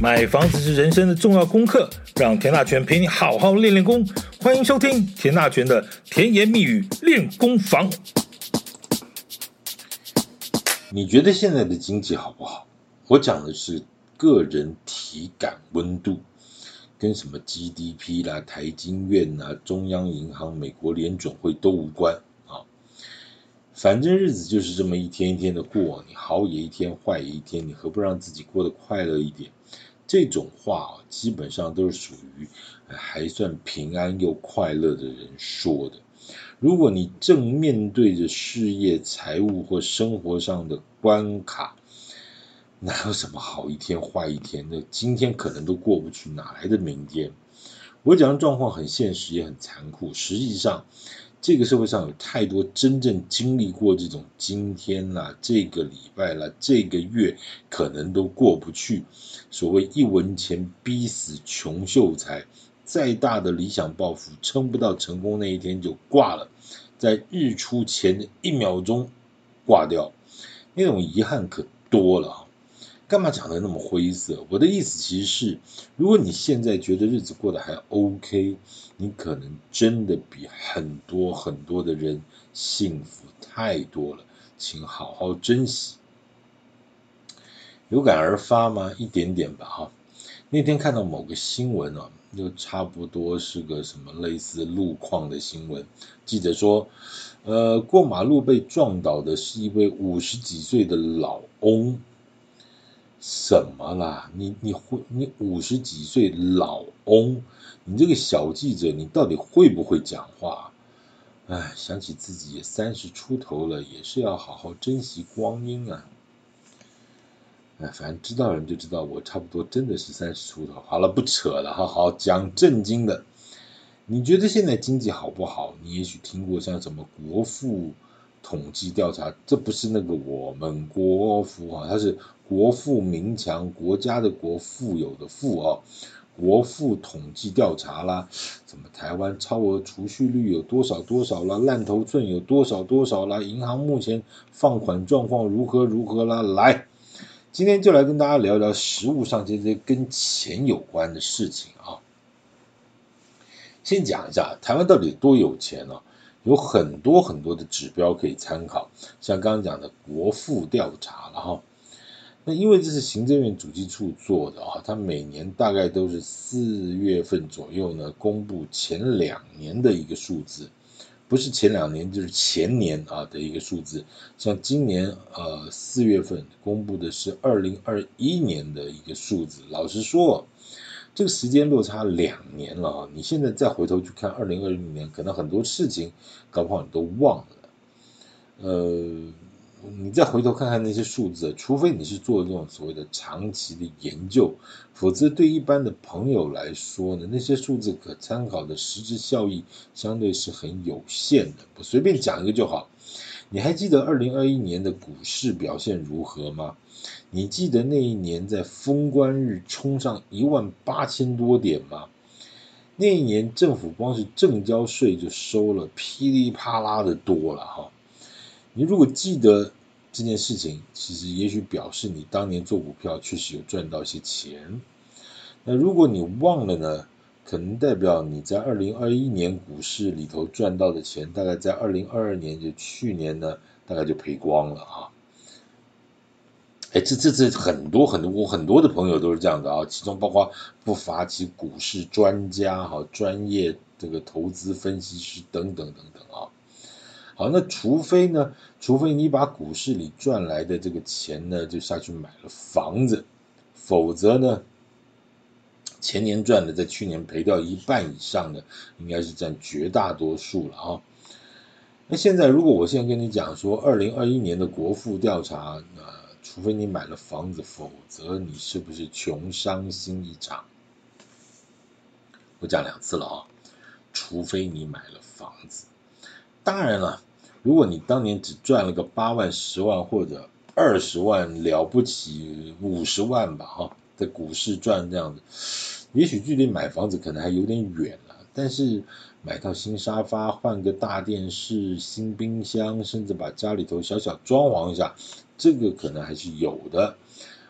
买房子是人生的重要功课，让田大权陪你好好练练功。欢迎收听田大权的甜言蜜语练功房。你觉得现在的经济好不好？我讲的是个人体感温度，跟什么 GDP 啦、台经院啦、中央银行、美国联准会都无关啊。反正日子就是这么一天一天的过，你好也一天，坏也一天，你何不让自己过得快乐一点？这种话基本上都是属于还算平安又快乐的人说的。如果你正面对着事业、财务或生活上的关卡，哪有什么好一天坏一天？那今天可能都过不去，哪来的明天？我讲的状况很现实，也很残酷。实际上，这个社会上有太多真正经历过这种今天啦、这个礼拜啦、这个月可能都过不去。所谓一文钱逼死穷秀才，再大的理想抱负，撑不到成功那一天就挂了，在日出前的一秒钟挂掉，那种遗憾可多了。干嘛讲的那么灰色？我的意思其实是，如果你现在觉得日子过得还 OK，你可能真的比很多很多的人幸福太多了，请好好珍惜。有感而发吗？一点点吧，哈。那天看到某个新闻啊，就差不多是个什么类似路况的新闻。记者说，呃，过马路被撞倒的是一位五十几岁的老翁。什么啦？你你会你五十几岁老翁，你这个小记者，你到底会不会讲话？哎，想起自己也三十出头了，也是要好好珍惜光阴啊。哎，反正知道人就知道，我差不多真的是三十出头。好了，不扯了，好好讲正经的。你觉得现在经济好不好？你也许听过像什么国富统计调查，这不是那个我们国富啊，它是。国富民强，国家的国，富有的富哦，国富统计调查啦，怎么台湾超额储蓄率有多少多少啦，烂头寸有多少多少啦，银行目前放款状况如何如何啦？来，今天就来跟大家聊聊实物上这些跟钱有关的事情啊。先讲一下台湾到底多有钱呢？有很多很多的指标可以参考，像刚刚讲的国富调查了哈。那因为这是行政院主计处做的啊，它每年大概都是四月份左右呢，公布前两年的一个数字，不是前两年就是前年啊的一个数字。像今年呃四月份公布的是二零二一年的一个数字。老实说，这个时间落差两年了啊，你现在再回头去看二零二零年，可能很多事情搞不好你都忘了，呃。你再回头看看那些数字，除非你是做这种所谓的长期的研究，否则对一般的朋友来说呢，那些数字可参考的实质效益相对是很有限的。我随便讲一个就好。你还记得二零二一年的股市表现如何吗？你记得那一年在封关日冲上一万八千多点吗？那一年政府光是证交税就收了噼里啪啦的多了哈。你如果记得这件事情，其实也许表示你当年做股票确实有赚到一些钱。那如果你忘了呢，可能代表你在二零二一年股市里头赚到的钱，大概在二零二二年就去年呢，大概就赔光了啊。哎，这这这很多很多我很多的朋友都是这样的啊，其中包括不乏其股市专家哈、专业这个投资分析师等等等等啊。好，那除非呢，除非你把股市里赚来的这个钱呢，就下去买了房子，否则呢，前年赚的在去年赔掉一半以上的，应该是占绝大多数了啊。那现在如果我现在跟你讲说，二零二一年的国富调查，那除非你买了房子，否则你是不是穷伤心一场？我讲两次了啊，除非你买了房子，当然了。如果你当年只赚了个八万、十万或者二十万，了不起五十万吧，哈，在股市赚这样子，也许距离买房子可能还有点远了。但是买套新沙发、换个大电视、新冰箱，甚至把家里头小小装潢一下，这个可能还是有的。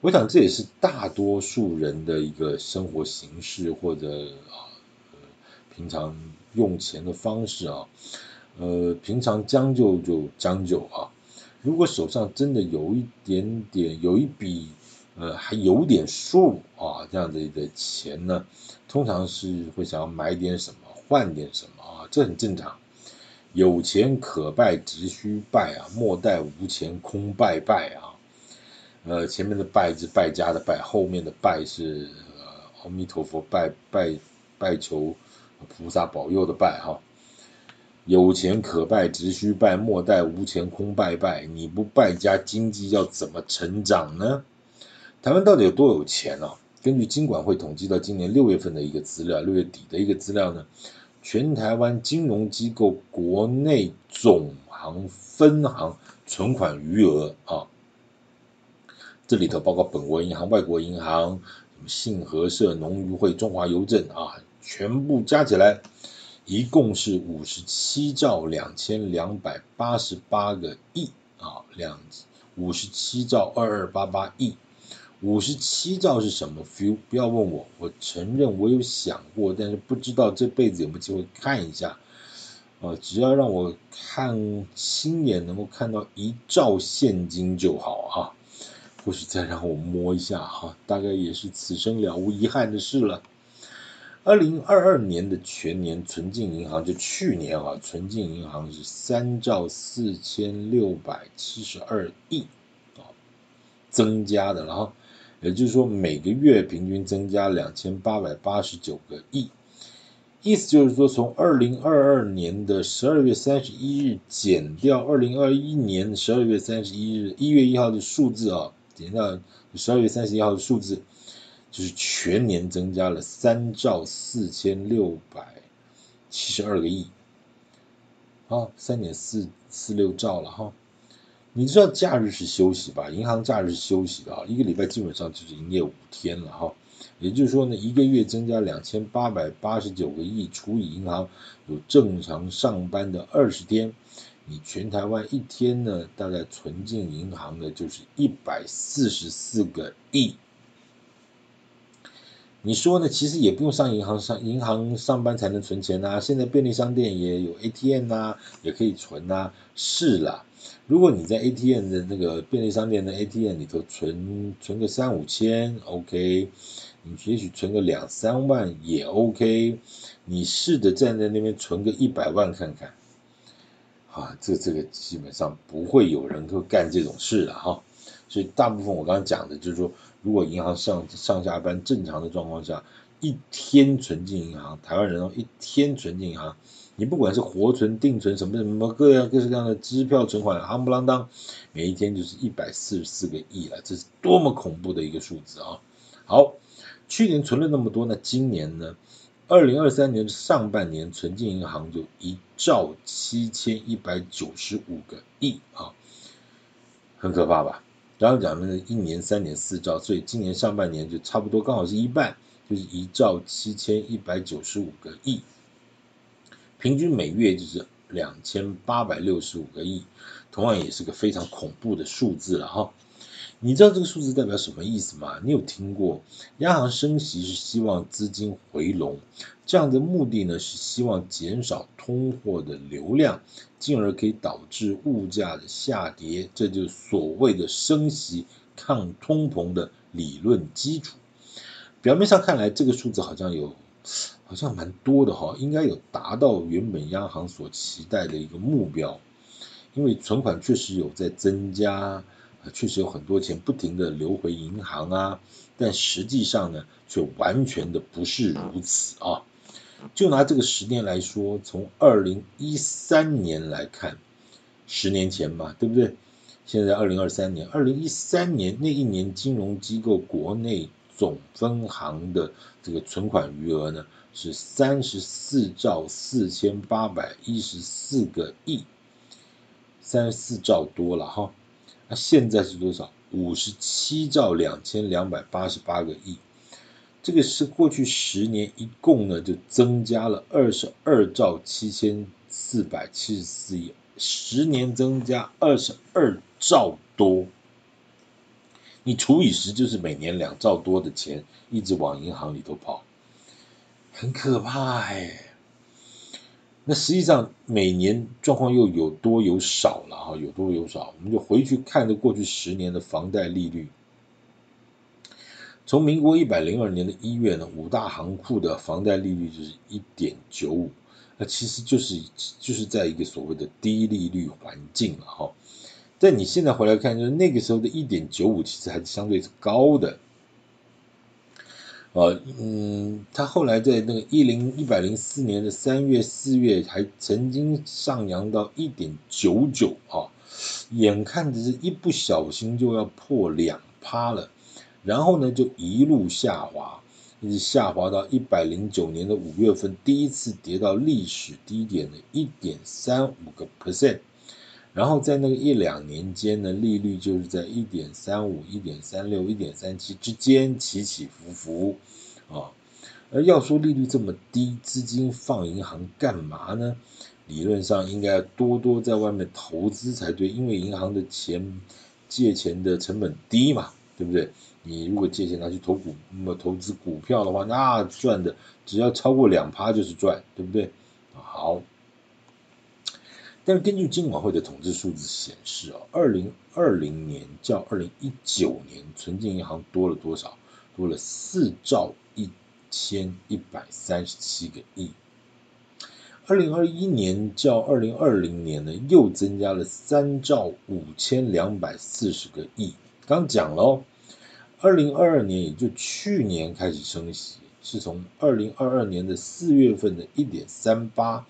我想这也是大多数人的一个生活形式，或者啊、呃，平常用钱的方式啊，呃，平常将就就将就啊。如果手上真的有一点点，有一笔呃还有点数啊，这样的一个钱呢，通常是会想要买点什么，换点什么啊，这很正常。有钱可败只需败啊，莫待无钱空拜拜啊。呃，前面的败是败家的败，后面的拜是呃阿弥陀佛拜拜拜求菩萨保佑的拜哈。有钱可败只需败，莫待无钱空拜拜。你不败家，经济要怎么成长呢？台湾到底有多有钱、啊？根据金管会统计到今年六月份的一个资料，六月底的一个资料呢，全台湾金融机构国内总行分行存款余额啊。这里头包括本国银行、外国银行、什么信合社、农渔会、中华邮政啊，全部加起来，一共是五十七兆两千两百八十八个亿啊，两五十七兆二二八八亿，五十七兆是什么 feel？不要问我，我承认我有想过，但是不知道这辈子有没有机会看一下啊，只要让我看亲眼能够看到一兆现金就好啊。或许再让我摸一下哈，大概也是此生了无遗憾的事了。二零二二年的全年存进银行，就去年啊，存进银行是三兆四千六百七十二亿啊，增加的然后，也就是说每个月平均增加两千八百八十九个亿，意思就是说从二零二二年的十二月三十一日减掉二零二一年十二月三十一日一月一号的数字啊。减掉十二月三十一号的数字，就是全年增加了三兆四千六百七十二个亿，啊，三点四四六兆了哈。你知道假日是休息吧？银行假日是休息的啊，一个礼拜基本上就是营业五天了哈。也就是说呢，一个月增加两千八百八十九个亿，除以银行有正常上班的二十天。你全台湾一天呢，大概存进银行的就是一百四十四个亿。你说呢？其实也不用上银行上银行上班才能存钱呐。现在便利商店也有 ATM 呐，也可以存呐。是啦，如果你在 ATM 的那个便利商店的 ATM 里头存存个三五千，OK，你也许存个两三万也 OK。你试着站在那边存个一百万看看。啊，这这个基本上不会有人会干这种事的哈，所以大部分我刚刚讲的就是说，如果银行上上下班正常的状况下，一天存进银行，台湾人哦，一天存进银行，你不管是活存、定存什么什么各样各式各样的支票存款，夯不啷当，每一天就是一百四十四个亿了，这是多么恐怖的一个数字啊！好，去年存了那么多，那今年呢？二零二三年的上半年存进银行就一兆七千一百九十五个亿啊，很可怕吧？刚刚讲的一年三点四兆，所以今年上半年就差不多刚好是一半，就是一兆七千一百九十五个亿，平均每月就是两千八百六十五个亿，同样也是个非常恐怖的数字了哈。你知道这个数字代表什么意思吗？你有听过央行升息是希望资金回笼，这样的目的呢是希望减少通货的流量，进而可以导致物价的下跌，这就是所谓的升息抗通膨的理论基础。表面上看来，这个数字好像有好像蛮多的哈，应该有达到原本央行所期待的一个目标，因为存款确实有在增加。确实有很多钱不停地流回银行啊，但实际上呢，却完全的不是如此啊。就拿这个十年来说，从二零一三年来看，十年前嘛，对不对？现在二零二三年，二零一三年那一年，金融机构国内总分行的这个存款余额呢，是三十四兆四千八百一十四个亿，三十四兆多了哈。那现在是多少？五十七兆两千两百八十八个亿，这个是过去十年一共呢就增加了二十二兆七千四百七十四亿，十年增加二十二兆多。你除以十就是每年两兆多的钱一直往银行里头跑，很可怕哎。那实际上每年状况又有多有少了哈，有多有少，我们就回去看着过去十年的房贷利率。从民国一百零二年的一月呢，五大行库的房贷利率就是一点九五，那其实就是就是在一个所谓的低利率环境了哈。但你现在回来看，就是那个时候的一点九五，其实还是相对是高的。呃，嗯，他后来在那个一零一百零四年的三月、四月，还曾经上扬到一点九九啊，眼看着是一不小心就要破两趴了，然后呢，就一路下滑，一直下滑到一百零九年的五月份，第一次跌到历史低点的一点三五个 percent。然后在那个一两年间呢，利率就是在一点三五、一点三六、一点三七之间起起伏伏啊。而要说利率这么低，资金放银行干嘛呢？理论上应该多多在外面投资才对，因为银行的钱借钱的成本低嘛，对不对？你如果借钱拿去投股，那么投资股票的话，那赚的只要超过两趴就是赚，对不对？好。但是根据金管会的统计数字显示啊，二零二零年较二零一九年存进银行多了多少？多了四兆一千一百三十七个亿。二零二一年较二零二零年呢，又增加了三兆五千两百四十个亿。刚讲了，二零二二年也就去年开始升息，是从二零二二年的四月份的一点三八。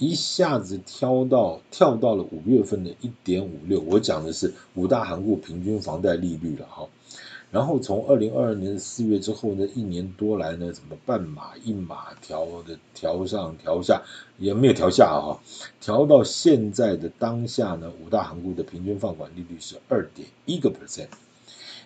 一下子跳到跳到了五月份的一点五六，我讲的是五大行股平均房贷利率了哈。然后从二零二二年四月之后呢，一年多来呢，怎么半码一码调的调上调下也没有调下哈，调到现在的当下呢，五大行股的平均放款利率是二点一个 percent。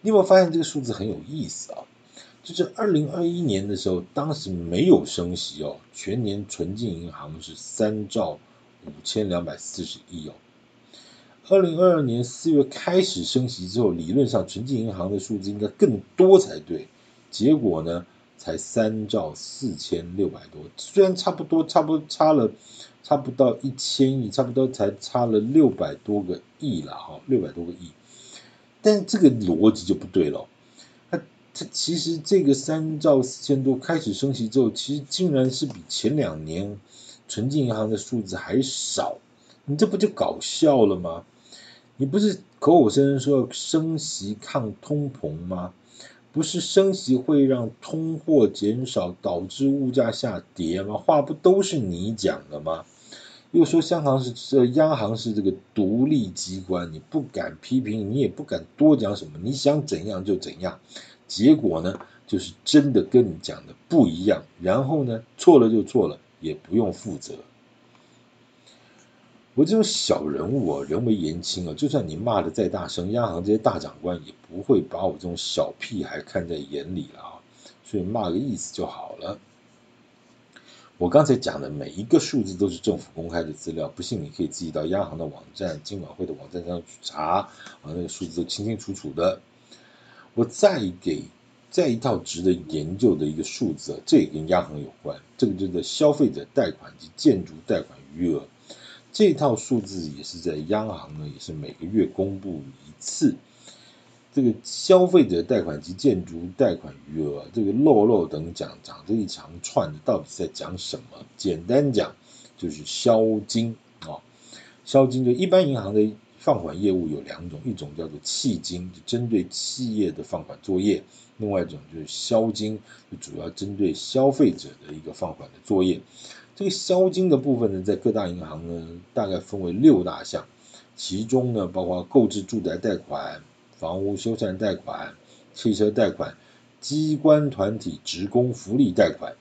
你有没有发现这个数字很有意思啊？就是二零二一年的时候，当时没有升息哦，全年存进银行是三兆五千两百四十亿哦。二零二二年四月开始升息之后，理论上存进银行的数字应该更多才对，结果呢，才三兆四千六百多，虽然差不多，差不多差了，差不到一千亿，差不多才差了六百多个亿了哈，六百多个亿，但这个逻辑就不对了。它其实这个三兆四千多开始升息之后，其实竟然是比前两年存进银行的数字还少，你这不就搞笑了吗？你不是口口声声说升息抗通膨吗？不是升息会让通货减少，导致物价下跌吗？话不都是你讲的吗？又说央行是这央行是这个独立机关，你不敢批评，你也不敢多讲什么，你想怎样就怎样。结果呢，就是真的跟你讲的不一样，然后呢，错了就错了，也不用负责。我这种小人物啊，人微言轻啊，就算你骂的再大声，央行这些大长官也不会把我这种小屁孩看在眼里了啊，所以骂个意思就好了。我刚才讲的每一个数字都是政府公开的资料，不信你可以自己到央行的网站、金管会的网站上去查啊，那个数字都清清楚楚的。我再给再一套值得研究的一个数字，这也跟央行有关。这个就是消费者贷款及建筑贷款余额，这套数字也是在央行呢，也是每个月公布一次。这个消费者贷款及建筑贷款余额，这个漏漏等讲讲这一长串的，到底在讲什么？简单讲就是消金啊，消金就一般银行的。放款业务有两种，一种叫做企金，就针对企业的放款作业；另外一种就是消金，就主要针对消费者的一个放款的作业。这个消金的部分呢，在各大银行呢，大概分为六大项，其中呢，包括购置住宅贷款、房屋修缮贷款、汽车贷款、机关团体职工福利贷款，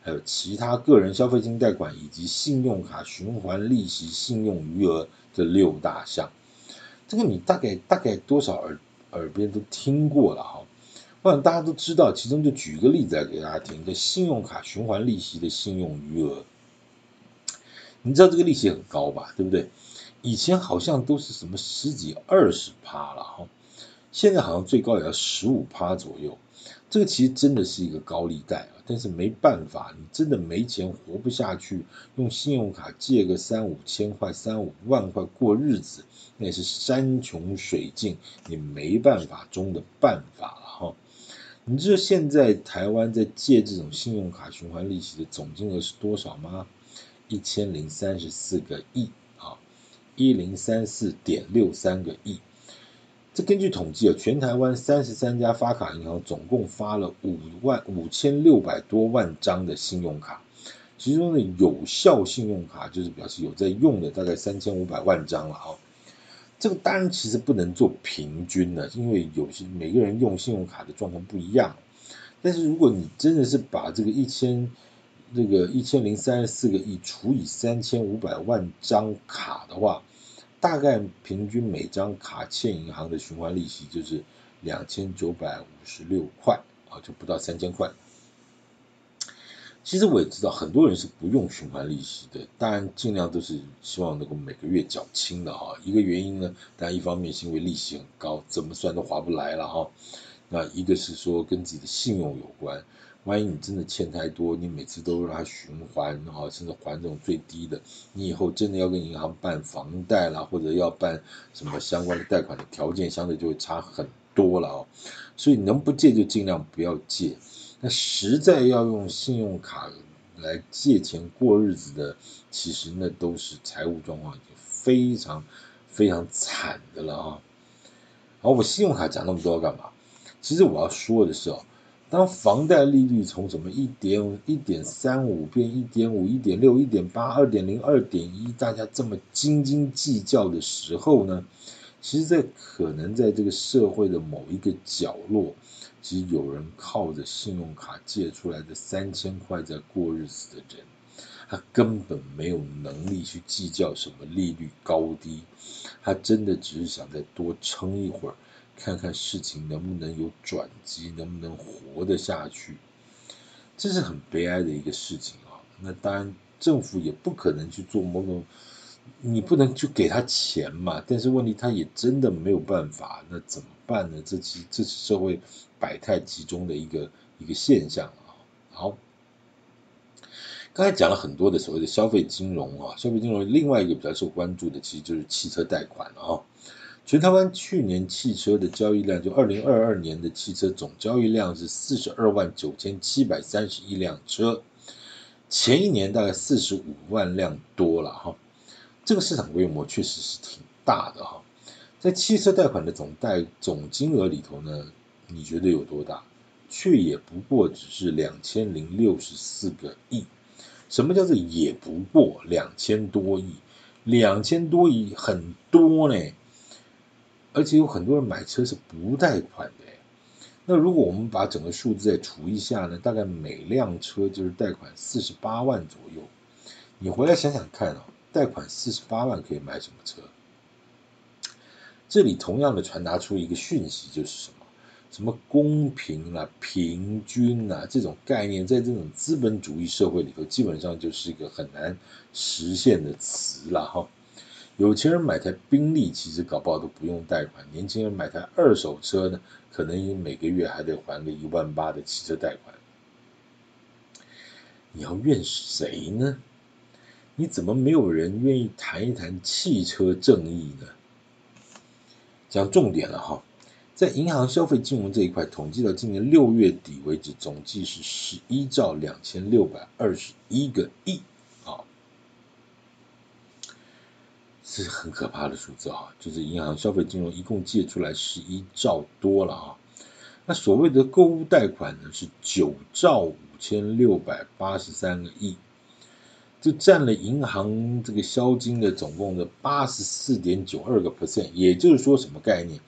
还有其他个人消费金贷款以及信用卡循环利息、信用余额。这六大项，这个你大概大概多少耳耳边都听过了哈，我想大家都知道。其中就举一个例子来给大家听，叫信用卡循环利息的信用余额，你知道这个利息很高吧？对不对？以前好像都是什么十几二十趴了哈，现在好像最高也要十五趴左右。这个其实真的是一个高利贷啊，但是没办法，你真的没钱活不下去，用信用卡借个三五千块、三五万块过日子，那也是山穷水尽，你没办法中的办法了哈。你知道现在台湾在借这种信用卡循环利息的总金额是多少吗？一千零三十四个亿啊，一零三四点六三个亿。这根据统计啊，全台湾三十三家发卡银行总共发了五万五千六百多万张的信用卡，其中的有效信用卡就是表示有在用的，大概三千五百万张了啊。这个当然其实不能做平均的，因为有些每个人用信用卡的状况不一样。但是如果你真的是把这个一千这个一千零三十四个亿除以三千五百万张卡的话，大概平均每张卡欠银行的循环利息就是两千九百五十六块啊，就不到三千块。其实我也知道很多人是不用循环利息的，当然尽量都是希望能够每个月缴清的哈。一个原因呢，当然一方面是因为利息很高，怎么算都划不来了哈。那一个是说跟自己的信用有关，万一你真的欠太多，你每次都让他循环哈，甚至还这种最低的，你以后真的要跟银行办房贷啦，或者要办什么相关的贷款的条件，相对就会差很多了哦。所以能不借就尽量不要借。那实在要用信用卡来借钱过日子的，其实那都是财务状况已经非常非常惨的了啊！好，我信用卡讲那么多干嘛？其实我要说的是哦，当房贷利率从什么一点一点三五变一点五、一点六、一点八、二点零、二点一，大家这么斤斤计较的时候呢，其实，在可能在这个社会的某一个角落。其实有人靠着信用卡借出来的三千块在过日子的人，他根本没有能力去计较什么利率高低，他真的只是想再多撑一会儿，看看事情能不能有转机，能不能活得下去。这是很悲哀的一个事情啊！那当然，政府也不可能去做某种。你不能去给他钱嘛？但是问题他也真的没有办法，那怎么办呢？这其这是社会百态集中的一个一个现象啊。好，刚才讲了很多的所谓的消费金融啊，消费金融另外一个比较受关注的，其实就是汽车贷款啊。全台湾去年汽车的交易量，就二零二二年的汽车总交易量是四十二万九千七百三十一辆车，前一年大概四十五万辆多了哈。这个市场规模确实是挺大的哈，在汽车贷款的总贷总金额里头呢，你觉得有多大？却也不过只是两千零六十四个亿。什么叫做也不过两千多亿？两千多亿很多呢，而且有很多人买车是不贷款的。那如果我们把整个数字再除一下呢，大概每辆车就是贷款四十八万左右。你回来想想看啊。贷款四十八万可以买什么车？这里同样的传达出一个讯息，就是什么？什么公平啊、平均啊这种概念，在这种资本主义社会里头，基本上就是一个很难实现的词了哈。有钱人买台宾利，其实搞不好都不用贷款；年轻人买台二手车呢，可能每个月还得还个一万八的汽车贷款。你要怨谁呢？你怎么没有人愿意谈一谈汽车正义呢？讲重点了哈，在银行消费金融这一块，统计到今年六月底为止，总计是十一兆两千六百二十一个亿啊，这是很可怕的数字啊！就是银行消费金融一共借出来十一兆多了啊，那所谓的购物贷款呢是九兆五千六百八十三个亿。就占了银行这个销金的总共的八十四点九二个 percent，也就是说什么概念？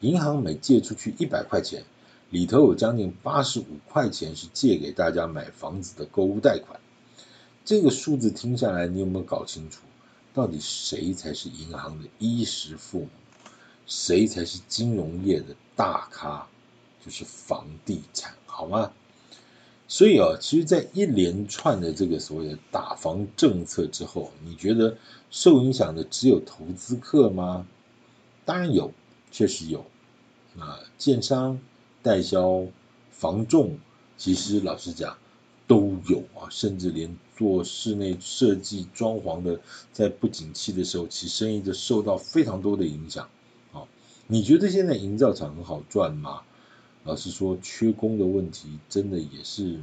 银行每借出去一百块钱，里头有将近八十五块钱是借给大家买房子的购物贷款。这个数字听下来，你有没有搞清楚，到底谁才是银行的衣食父母？谁才是金融业的大咖？就是房地产，好吗？所以啊，其实，在一连串的这个所谓的打房政策之后，你觉得受影响的只有投资客吗？当然有，确实有。啊，建商、代销、房仲，其实老实讲都有啊，甚至连做室内设计、装潢的，在不景气的时候，其生意就受到非常多的影响。啊，你觉得现在营造厂很好赚吗？老实说，缺工的问题真的也是，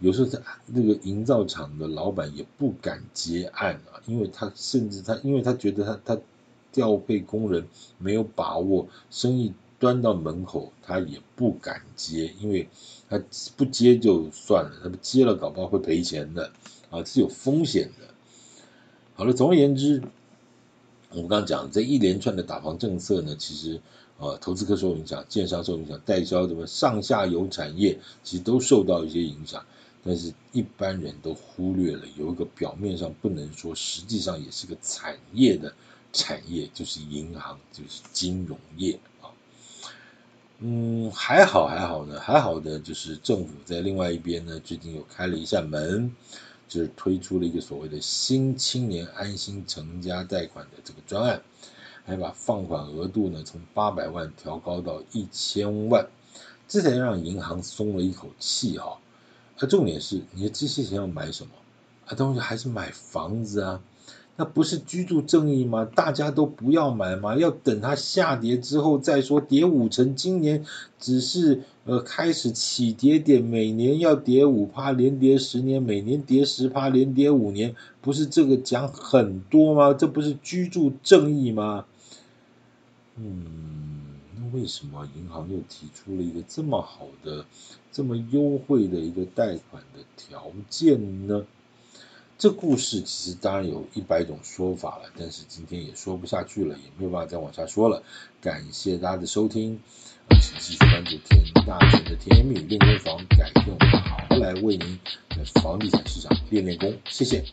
有时候在那个营造厂的老板也不敢接案啊，因为他甚至他，因为他觉得他他调配工人没有把握，生意端到门口他也不敢接，因为他不接就算了，他不接了搞不好会赔钱的啊，是有风险的。好了，总而言之，我们刚刚讲这一连串的打房政策呢，其实。呃，投资客受影响，建商受影响，代销什么上下游产业其实都受到一些影响，但是一般人都忽略了有一个表面上不能说，实际上也是个产业的产业，就是银行，就是金融业。嗯，还好还好呢，还好的就是政府在另外一边呢，最近又开了一扇门，就是推出了一个所谓的新青年安心成家贷款的这个专案。还把放款额度呢从八百万调高到一千万，这才让银行松了一口气哈。而重点是，你的这些钱要买什么？啊，东西还是买房子啊？那不是居住正义吗？大家都不要买吗？要等它下跌之后再说，跌五成，今年只是呃开始起跌点，每年要跌五趴，连跌十年，每年跌十趴，连跌五年，不是这个讲很多吗？这不是居住正义吗？嗯，那为什么银行又提出了一个这么好的、这么优惠的一个贷款的条件呢？这故事其实当然有一百种说法了，但是今天也说不下去了，也没有办法再往下说了。感谢大家的收听，请继续关注田大权的甜言蜜语练功房，改变我们好好来为您在房地产市场练练功，谢谢。